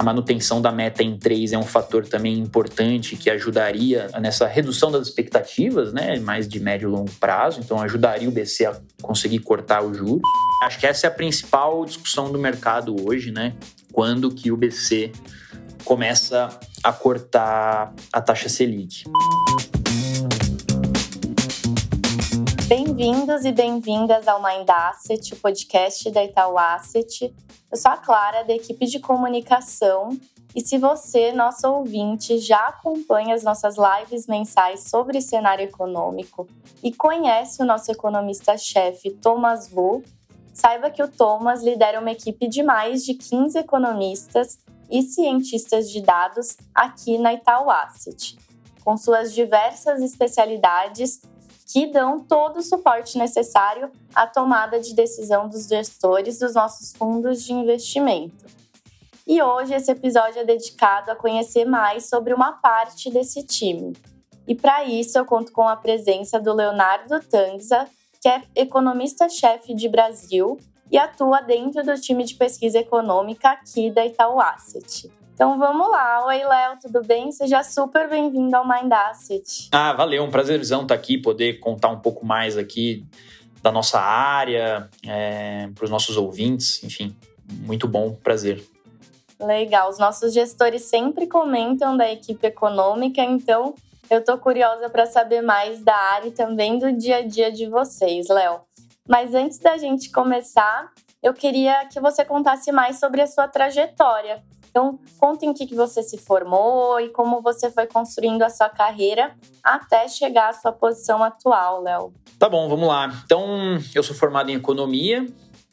a manutenção da meta em 3 é um fator também importante que ajudaria nessa redução das expectativas, né, mais de médio e longo prazo, então ajudaria o BC a conseguir cortar os juros. Acho que essa é a principal discussão do mercado hoje, né? Quando que o BC começa a cortar a taxa Selic. Bem-vindos e bem-vindas ao Mind Asset, o podcast da Itaú Asset. Eu sou a Clara, da equipe de comunicação. E se você, nosso ouvinte, já acompanha as nossas lives mensais sobre cenário econômico e conhece o nosso economista-chefe Thomas Vu, saiba que o Thomas lidera uma equipe de mais de 15 economistas e cientistas de dados aqui na Itaú Asset, com suas diversas especialidades que dão todo o suporte necessário à tomada de decisão dos gestores dos nossos fundos de investimento. E hoje esse episódio é dedicado a conhecer mais sobre uma parte desse time. E para isso eu conto com a presença do Leonardo Tanza, que é economista-chefe de Brasil e atua dentro do time de pesquisa econômica aqui da Itaú Asset. Então vamos lá. Oi, Léo, tudo bem? Seja super bem-vindo ao Mind Asset. Ah, valeu, um prazerzão estar aqui, poder contar um pouco mais aqui da nossa área, é, para os nossos ouvintes, enfim, muito bom, prazer. Legal, os nossos gestores sempre comentam da equipe econômica, então eu estou curiosa para saber mais da área e também do dia a dia de vocês, Léo. Mas antes da gente começar, eu queria que você contasse mais sobre a sua trajetória. Então, conta em que, que você se formou e como você foi construindo a sua carreira até chegar à sua posição atual, Léo. Tá bom, vamos lá. Então, eu sou formado em economia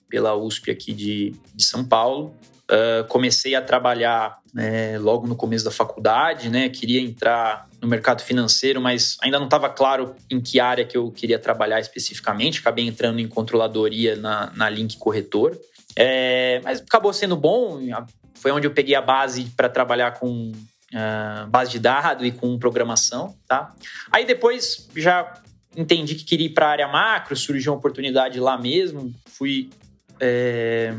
pela USP aqui de, de São Paulo. Uh, comecei a trabalhar né, logo no começo da faculdade, né? Queria entrar no mercado financeiro, mas ainda não estava claro em que área que eu queria trabalhar especificamente. Acabei entrando em controladoria na, na Link Corretor. É, mas acabou sendo bom, foi onde eu peguei a base para trabalhar com uh, base de dados e com programação, tá? Aí depois já entendi que queria ir para a área macro, surgiu uma oportunidade lá mesmo, fui é,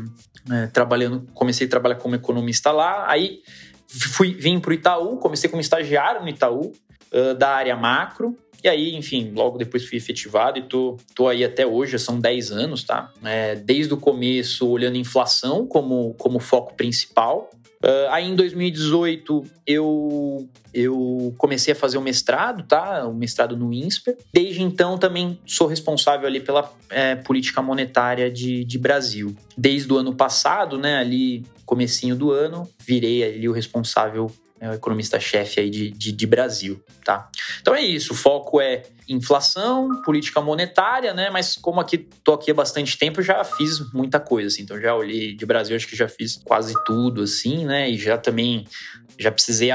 é, trabalhando, comecei a trabalhar como economista lá, aí fui vim para o Itaú, comecei como estagiário no Itaú uh, da área macro, e aí, enfim, logo depois fui efetivado e tô, tô aí até hoje, são 10 anos, tá? É, desde o começo, olhando inflação como, como foco principal. Uh, aí em 2018 eu, eu comecei a fazer o mestrado, tá? O mestrado no INSPER. Desde então também sou responsável ali pela é, política monetária de, de Brasil. Desde o ano passado, né? Ali, comecinho do ano, virei ali o responsável é o economista-chefe aí de, de, de, Brasil, tá? Então é isso, o foco é inflação, política monetária, né? Mas como aqui tô aqui há bastante tempo, já fiz muita coisa, assim. Então já olhei de Brasil, acho que já fiz quase tudo, assim, né? E já também já precisei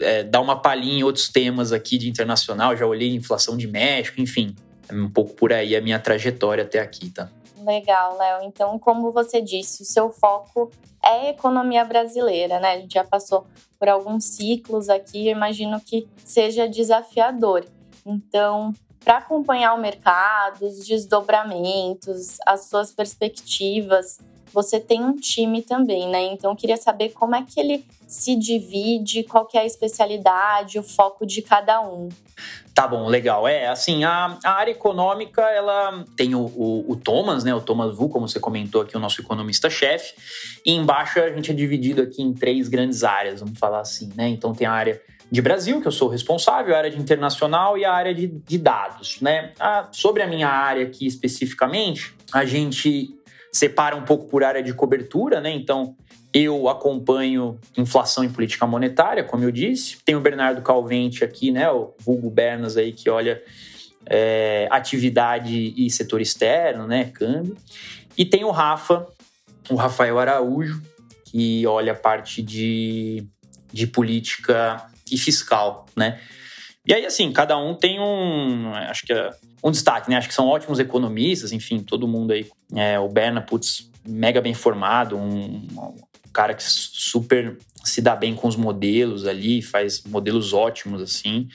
é, dar uma palhinha em outros temas aqui de internacional, já olhei inflação de México, enfim, é um pouco por aí a minha trajetória até aqui, tá? Legal, Léo. Então, como você disse, o seu foco é economia brasileira, né? A gente já passou por alguns ciclos aqui, eu imagino que seja desafiador. Então, para acompanhar o mercado, os desdobramentos, as suas perspectivas, você tem um time também, né? Então, eu queria saber como é que ele se divide, qual que é a especialidade, o foco de cada um. Tá bom, legal. É, assim, a, a área econômica, ela tem o, o, o, Thomas, né? O Thomas Vu, como você comentou aqui, o nosso economista-chefe. E embaixo a gente é dividido aqui em três grandes áreas, vamos falar assim, né? Então tem a área de Brasil, que eu sou responsável, a área de internacional e a área de, de dados, né? Ah, sobre a minha área aqui especificamente, a gente separa um pouco por área de cobertura, né? Então, eu acompanho inflação e política monetária, como eu disse. Tem o Bernardo Calvente aqui, né? O vulgo Bernas aí, que olha é, atividade e setor externo, né? Câmbio. E tem o Rafa, o Rafael Araújo, que olha a parte de, de política e fiscal, né? E aí, assim, cada um tem um, acho que é um destaque, né? Acho que são ótimos economistas, enfim, todo mundo aí. É, o Berna, putz, mega bem formado, um, cara que super se dá bem com os modelos ali, faz modelos ótimos assim.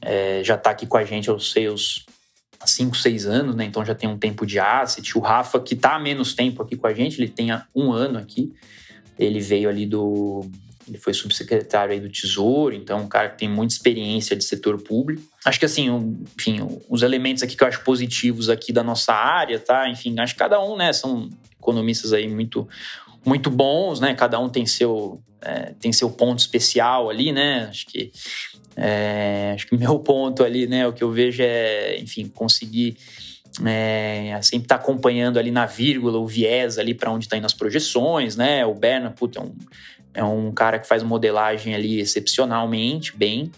É, já está aqui com a gente, eu sei, os 5, 6 anos, né? Então já tem um tempo de asset. O Rafa, que está há menos tempo aqui com a gente, ele tem um ano aqui. Ele veio ali do ele foi subsecretário aí do Tesouro, então um cara que tem muita experiência de setor público. Acho que assim, enfim, os elementos aqui que eu acho positivos aqui da nossa área, tá? Enfim, acho que cada um, né, são economistas aí muito muito bons, né? Cada um tem seu é, tem seu ponto especial ali, né? Acho que é, acho que meu ponto ali, né? O que eu vejo é, enfim, conseguir é, sempre estar tá acompanhando ali na vírgula o viés ali para onde está indo as projeções, né? O Berna, puta, é um, é um cara que faz modelagem ali excepcionalmente bem.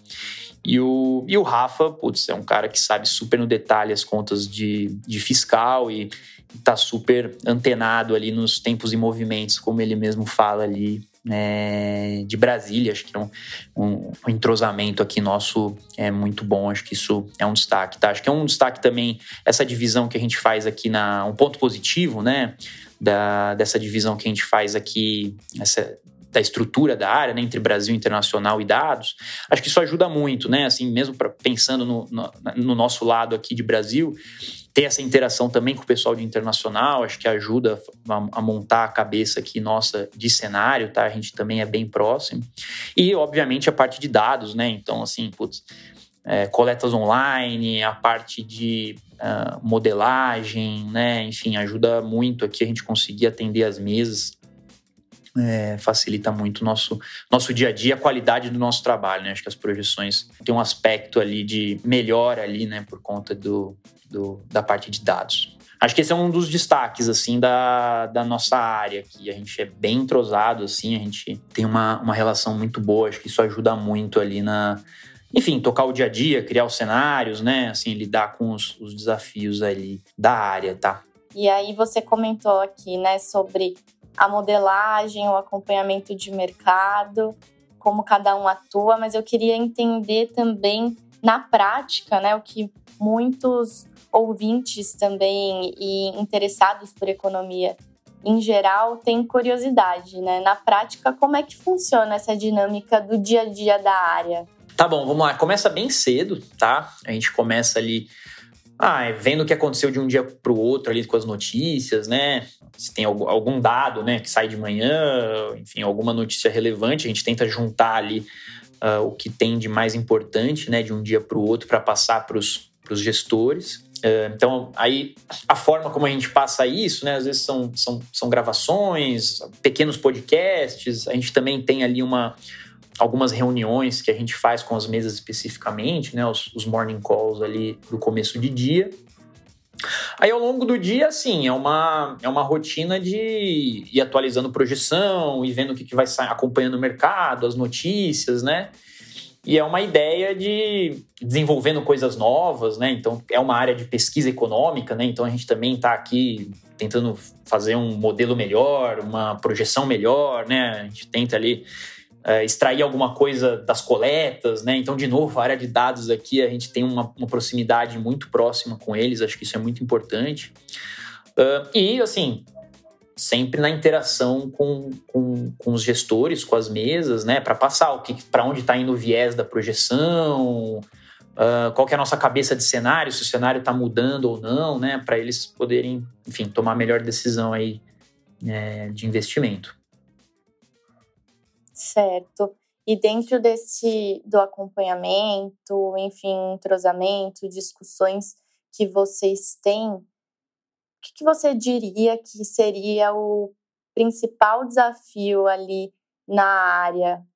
E o, e o Rafa, putz, é um cara que sabe super no detalhe as contas de, de fiscal e está super antenado ali nos tempos e movimentos, como ele mesmo fala ali é, de Brasília. Acho que é um, um, um, entrosamento aqui nosso é muito bom. Acho que isso é um destaque, tá? Acho que é um destaque também essa divisão que a gente faz aqui na um ponto positivo, né? Da, dessa divisão que a gente faz aqui, essa, da estrutura da área, né, entre Brasil internacional e dados, acho que isso ajuda muito, né? Assim, mesmo pra, pensando no, no, no, nosso lado aqui de Brasil, ter essa interação também com o pessoal de internacional, acho que ajuda a, a montar a cabeça aqui nossa de cenário, tá? A gente também é bem próximo. E, obviamente, a parte de dados, né? Então, assim, putz, é, coletas online, a parte de uh, modelagem, né? Enfim, ajuda muito aqui a gente conseguir atender as mesas é, facilita muito o nosso, nosso dia a dia, a qualidade do nosso trabalho, né? Acho que as projeções têm um aspecto ali de melhora ali, né? Por conta do, do, da parte de dados. Acho que esse é um dos destaques, assim, da, da nossa área aqui. A gente é bem entrosado, assim, a gente tem uma, uma relação muito boa. Acho que isso ajuda muito ali na... Enfim, tocar o dia a dia, criar os cenários, né? Assim, lidar com os, os desafios ali da área, tá? E aí você comentou aqui, né, sobre a modelagem, o acompanhamento de mercado, como cada um atua, mas eu queria entender também na prática, né, o que muitos ouvintes também e interessados por economia em geral têm curiosidade, né? Na prática, como é que funciona essa dinâmica do dia a dia da área? Tá bom, vamos lá. Começa bem cedo, tá? A gente começa ali ah, vendo o que aconteceu de um dia para o outro ali com as notícias, né? Se tem algum dado, né, que sai de manhã, enfim, alguma notícia relevante, a gente tenta juntar ali uh, o que tem de mais importante, né, de um dia para o outro para passar para os gestores. Uh, então, aí a forma como a gente passa isso, né, às vezes são, são, são gravações, pequenos podcasts, a gente também tem ali uma algumas reuniões que a gente faz com as mesas especificamente, né, os, os morning calls ali do começo de dia. Aí ao longo do dia, assim, é uma, é uma rotina de ir atualizando projeção e vendo o que, que vai sair, acompanhando o mercado, as notícias, né? E é uma ideia de desenvolvendo coisas novas, né? Então é uma área de pesquisa econômica, né? Então a gente também está aqui tentando fazer um modelo melhor, uma projeção melhor, né? A gente tenta ali é, extrair alguma coisa das coletas, né? Então, de novo, a área de dados aqui, a gente tem uma, uma proximidade muito próxima com eles, acho que isso é muito importante. Uh, e, assim, sempre na interação com, com, com, os gestores, com as mesas, né? Para passar o que, para onde está indo o viés da projeção, uh, qual é a nossa cabeça de cenário, se o cenário está mudando ou não, né? Para eles poderem, enfim, tomar a melhor decisão aí é, de investimento. Certo. E dentro desse do acompanhamento, enfim, entrosamento, discussões que vocês têm, o que, que você diria que seria o principal desafio ali na área,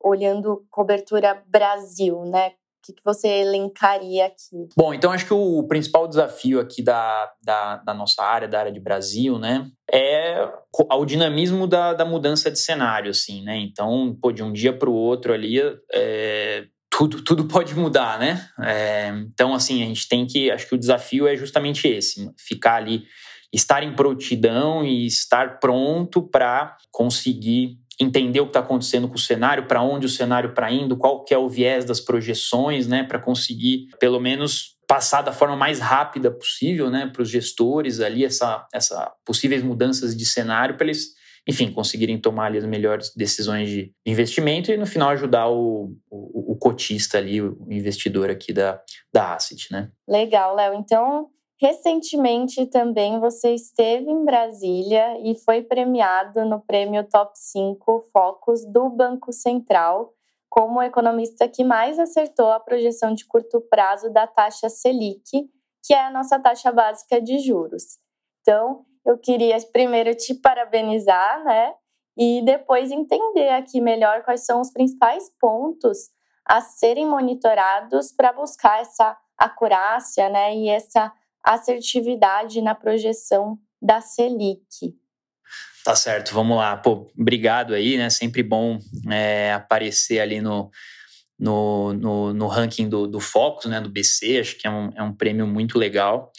olhando cobertura Brasil, né? Que, que você elencaria aqui? Bom, então acho que o principal desafio aqui da, da, da nossa área, da área de Brasil, né, é o dinamismo da, da mudança de cenário, assim, né? Então, pô, de um dia para o outro ali, é, tudo, tudo pode mudar, né? É, então, assim, a gente tem que. Acho que o desafio é justamente esse: ficar ali, estar em prontidão e estar pronto para conseguir entender o que está acontecendo com o cenário, para onde o cenário está indo, qual que é o viés das projeções, né, para conseguir pelo menos passar da forma mais rápida possível, né, para os gestores ali essa, essa possíveis mudanças de cenário para eles, enfim, conseguirem tomar ali as melhores decisões de investimento e no final ajudar o, o, o cotista ali, o investidor aqui da, da asset, né? Legal, Léo. Então recentemente também você esteve em Brasília e foi premiado no prêmio Top 5 Focos do Banco Central como economista que mais acertou a projeção de curto prazo da taxa Selic, que é a nossa taxa básica de juros. Então, eu queria primeiro te parabenizar, né? E depois entender aqui melhor quais são os principais pontos a serem monitorados para buscar essa acurácia, né? E essa assertividade na projeção da Selic. Tá certo, vamos lá. Pô, obrigado aí, né? Sempre bom é, aparecer ali no, no, no, no, ranking do, do Focus, né? Do BC, acho que é um, é um prêmio muito legal.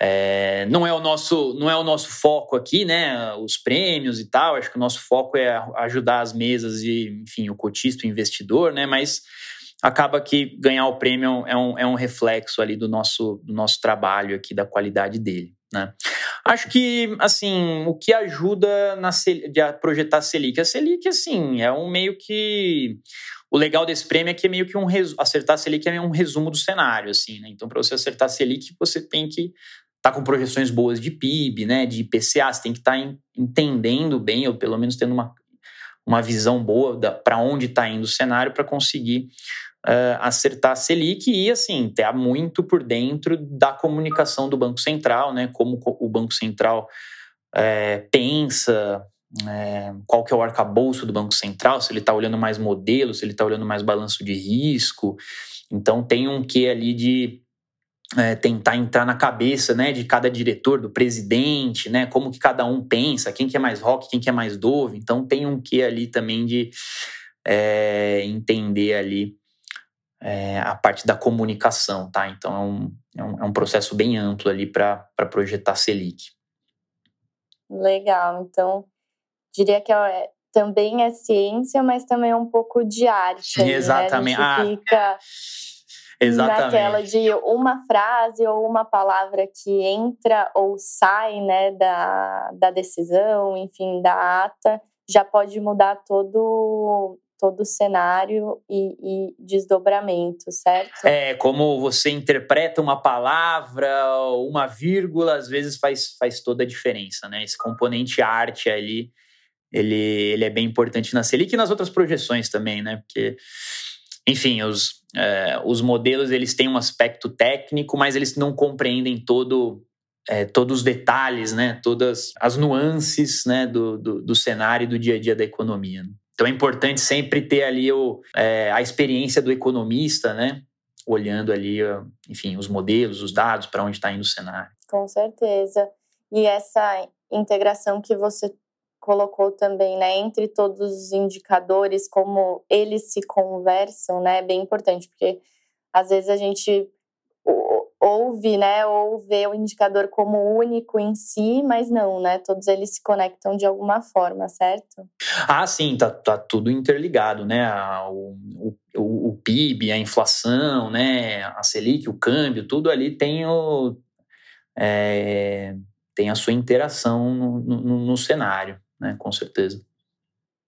É, não é o nosso não é o nosso foco aqui, né? Os prêmios e tal. Acho que o nosso foco é ajudar as mesas e, enfim, o cotista, o investidor, né? Mas acaba que ganhar o prêmio é um, é um reflexo ali do nosso, do nosso trabalho aqui, da qualidade dele. Né? Acho que, assim, o que ajuda na, de a projetar a Selic? A Selic, assim, é um meio que... O legal desse prêmio é que é meio que um... Acertar a Selic é um resumo do cenário, assim, né? Então, para você acertar a Selic, você tem que estar tá com projeções boas de PIB, né? De IPCA, você tem que estar tá entendendo bem, ou pelo menos tendo uma, uma visão boa para onde está indo o cenário para conseguir uh, acertar a Selic e, assim, ter muito por dentro da comunicação do Banco Central, né? Como o Banco Central é, pensa, é, qual que é o arcabouço do Banco Central, se ele está olhando mais modelos, se ele está olhando mais balanço de risco. Então, tem um quê ali de é, tentar entrar na cabeça né, de cada diretor, do presidente, né, como que cada um pensa, quem que é mais rock, quem que é mais dove. Então tem um quê ali também de é, entender ali é, a parte da comunicação, tá? Então é um, é um, é um processo bem amplo ali para projetar Selic. Legal, então diria que é, também é ciência, mas também é um pouco de arte. Exatamente. Né? A gente fica ah, exatamente. naquela de uma frase ou uma palavra que entra ou sai né, da, da decisão, enfim, da ata, já pode mudar todo todo o cenário e, e, desdobramento, certo? É, como você interpreta uma palavra, uma vírgula, às vezes faz, faz toda a diferença, né? Esse componente arte ali, ele, ele é bem importante na Selic e nas outras projeções também, né? Porque, enfim, os, é, os modelos, eles têm um aspecto técnico, mas eles não compreendem todo... É, todos os detalhes, né, todas as nuances né, do, do, do cenário e do dia a dia da economia. Né? Então é importante sempre ter ali o, é, a experiência do economista, né? Olhando ali, enfim, os modelos, os dados, para onde está indo o cenário. Com certeza. E essa integração que você colocou também, né, entre todos os indicadores, como eles se conversam, né, é bem importante, porque às vezes a gente ouve, né, ou vê o indicador como único em si, mas não, né? Todos eles se conectam de alguma forma, certo? Ah, sim, tá, tá tudo interligado, né? O, o, o PIB, a inflação, né? A Selic, o câmbio, tudo ali tem o é, tem a sua interação no, no, no cenário, né? Com certeza.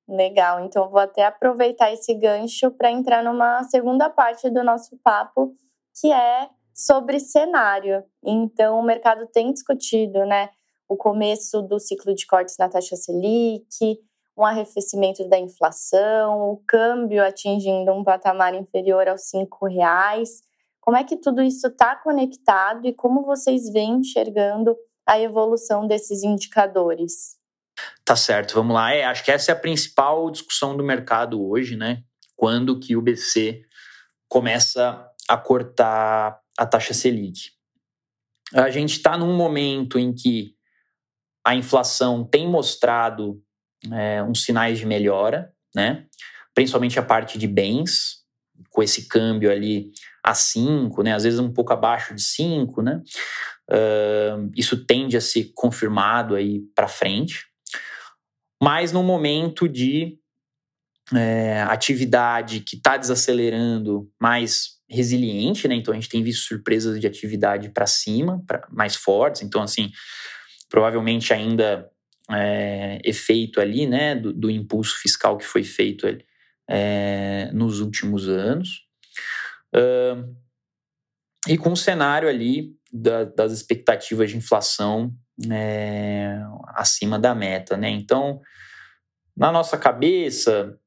Legal, então vou até aproveitar esse gancho para entrar numa segunda parte do nosso papo, que é sobre cenário. Então, o mercado tem discutido né, o começo do ciclo de cortes na taxa Selic, um arrefecimento da inflação, o câmbio atingindo um patamar inferior aos cinco reais. Como é que tudo isso está conectado e como vocês vêm enxergando a evolução desses indicadores? Tá certo, vamos lá. É, acho que essa é a principal discussão do mercado hoje, né? Quando que o BC começa a cortar a taxa Selic. A gente está num momento em que a inflação tem mostrado é, uns sinais de melhora, né? principalmente a parte de bens, com esse câmbio ali a 5, né? às vezes um pouco abaixo de 5, né? Uh, isso tende a ser confirmado aí para frente, mas no momento de é, atividade que está desacelerando mais resiliente, né? Então a gente tem visto surpresas de atividade para cima, pra, mais fortes. Então, assim, provavelmente ainda é, efeito ali, né, do, do, impulso fiscal que foi feito é, nos últimos anos. Uh, e com um cenário ali da, das expectativas de inflação é, acima da meta, né? Então, na nossa cabeça,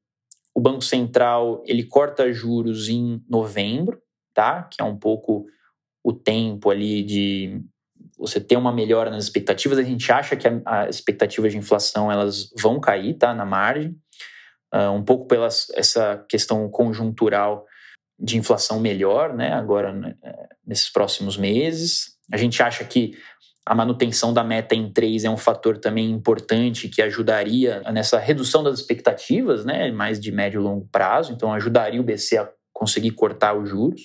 o Banco Central ele corta juros em novembro, tá? Que é um pouco o tempo ali de você ter uma melhora nas expectativas. A gente acha que as expectativas de inflação elas vão cair, tá? Na margem, uh, um pouco pela essa questão conjuntural de inflação melhor, né? Agora né, nesses próximos meses, a gente acha que a manutenção da meta em 3 é um fator também importante que ajudaria nessa redução das expectativas, né, mais de médio e longo prazo, então ajudaria o BC a conseguir cortar os juros.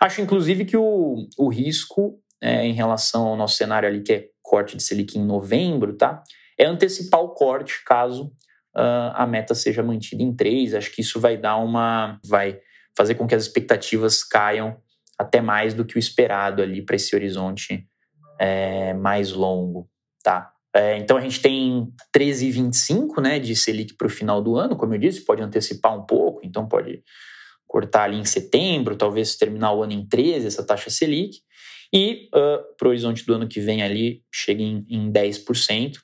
Acho, inclusive, que o, o risco é, em relação ao nosso cenário ali, que é corte de Selic em novembro, tá? É antecipar o corte caso uh, a meta seja mantida em 3. Acho que isso vai dar uma. vai fazer com que as expectativas caiam até mais do que o esperado ali para esse horizonte é, mais longo, tá? É, então a gente tem 13,25 né, de Selic para o final do ano, como eu disse, pode antecipar um pouco, então pode cortar ali em setembro, talvez terminar o ano em 13, essa taxa Selic, e uh, para o horizonte do ano que vem ali chega em, em 10%.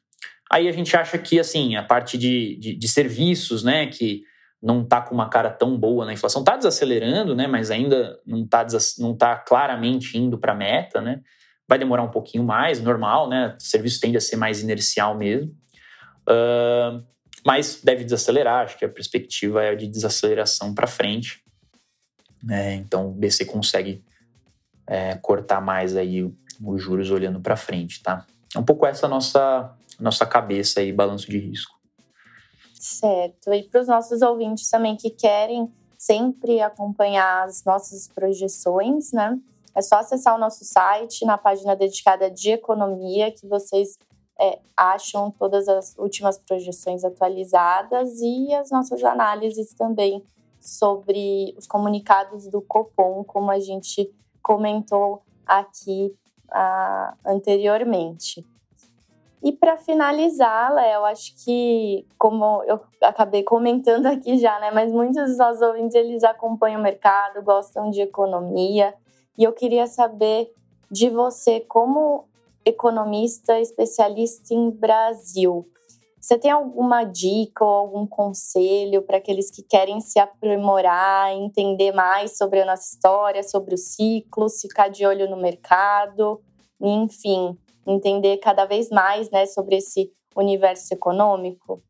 Aí a gente acha que assim, a parte de, de, de serviços, né, que não está com uma cara tão boa na inflação, está desacelerando, né, mas ainda não está não tá claramente indo para a meta, né? Vai demorar um pouquinho mais, normal, né? O serviço tende a ser mais inercial mesmo. Uh, mas deve desacelerar, acho que a perspectiva é de desaceleração para frente. É, então o BC consegue é, cortar mais aí os juros olhando para frente, tá? É um pouco essa nossa nossa cabeça aí, balanço de risco. Certo. E para os nossos ouvintes também que querem sempre acompanhar as nossas projeções, né? É só acessar o nosso site, na página dedicada de economia, que vocês é, acham todas as últimas projeções atualizadas e as nossas análises também sobre os comunicados do Copom, como a gente comentou aqui ah, anteriormente. E para finalizar, Léo, acho que, como eu acabei comentando aqui já, né, mas muitos dos nossos ouvintes eles acompanham o mercado, gostam de economia, e eu queria saber de você, como economista especialista em Brasil, você tem alguma dica ou algum conselho para aqueles que querem se aprimorar, entender mais sobre a nossa história, sobre os ciclos, ficar de olho no mercado, enfim, entender cada vez mais né, sobre esse universo econômico?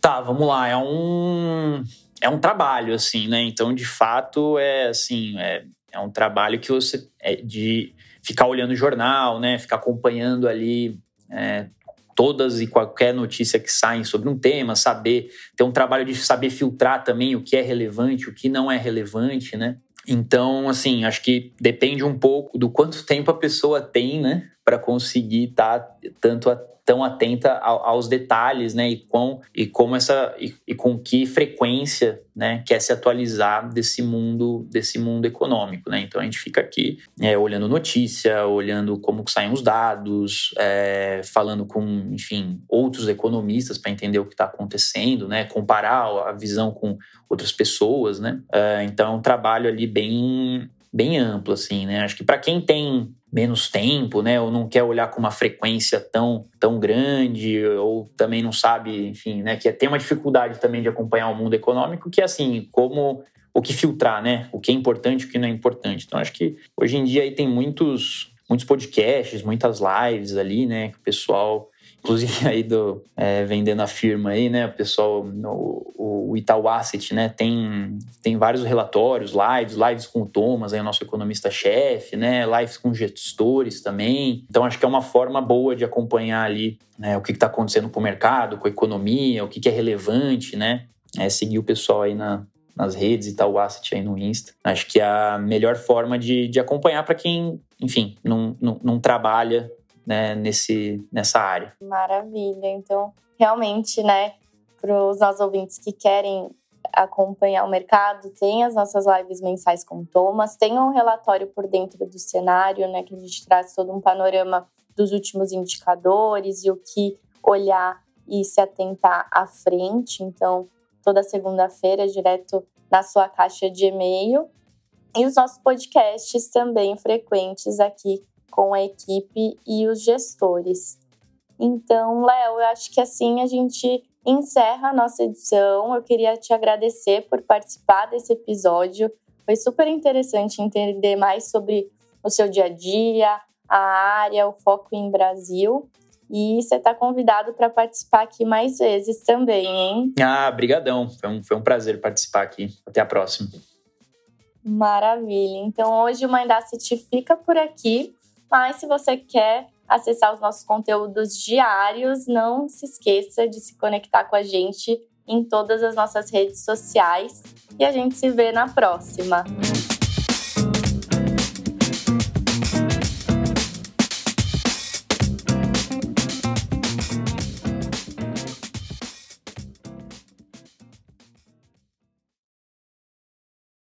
Tá, vamos lá. É um, é um trabalho, assim, né? Então, de fato, é assim, é, é um trabalho que você é de ficar olhando o jornal, né? Ficar acompanhando ali é, todas e qualquer notícia que saem sobre um tema, saber ter um trabalho de saber filtrar também o que é relevante, o que não é relevante, né? Então, assim, acho que depende um pouco do quanto tempo a pessoa tem, né, para conseguir estar tá tanto tão atenta aos detalhes, né? E, com, e como essa e, e, com que frequência, né, quer se atualizar desse mundo desse mundo econômico, né? Então a gente fica aqui é, olhando notícia, olhando como saem os dados, é, falando com, enfim, outros economistas para entender o que está acontecendo, né? Comparar a visão com outras pessoas, né? É, então é um trabalho ali bem bem amplo, assim, né? Acho que para quem tem menos tempo, né, ou não quer olhar com uma frequência tão, tão grande, ou também não sabe, enfim, né, que tem uma dificuldade também de acompanhar o mundo econômico, que é assim, como o que filtrar, né, o que é importante, o que não é importante. Então, acho que hoje em dia aí tem muitos, muitos podcasts, muitas lives ali, né, que o pessoal inclusive aí do é, vendendo a firma aí, né, o pessoal, no, o Itaú Asset, né, tem, tem vários relatórios, lives, lives com o Thomas, aí o nosso economista-chefe, né, lives com gestores também. Então acho que é uma forma boa de acompanhar ali né, o que está acontecendo com o mercado, com a economia, o que, que é relevante, né, é seguir o pessoal aí na, nas redes e tal, o Asset aí no Insta. Acho que é a melhor forma de, de acompanhar para quem, enfim, não, não, não trabalha né, nesse, nessa área. Maravilha. Então, realmente, né, para os nossos ouvintes que querem acompanhar o mercado, tem as nossas lives mensais com Thomas, tem um relatório por dentro do cenário, né, que a gente traz todo um panorama dos últimos indicadores e o que olhar e se atentar à frente. Então, toda segunda-feira, direto na sua caixa de e-mail. e os nossos podcasts também frequentes aqui com a equipe e os gestores. Então, Léo, eu acho que assim a gente encerra a nossa edição. Eu queria te agradecer por participar desse episódio. Foi super interessante entender mais sobre o seu dia a dia, a área, o foco em Brasil. E você está convidado para participar aqui mais vezes também, hein? Ah, brigadão. Foi um, foi um prazer participar aqui. Até a próxima. Maravilha. Então, hoje o Mindacity fica por aqui. Mas se você quer acessar os nossos conteúdos diários, não se esqueça de se conectar com a gente em todas as nossas redes sociais. E a gente se vê na próxima.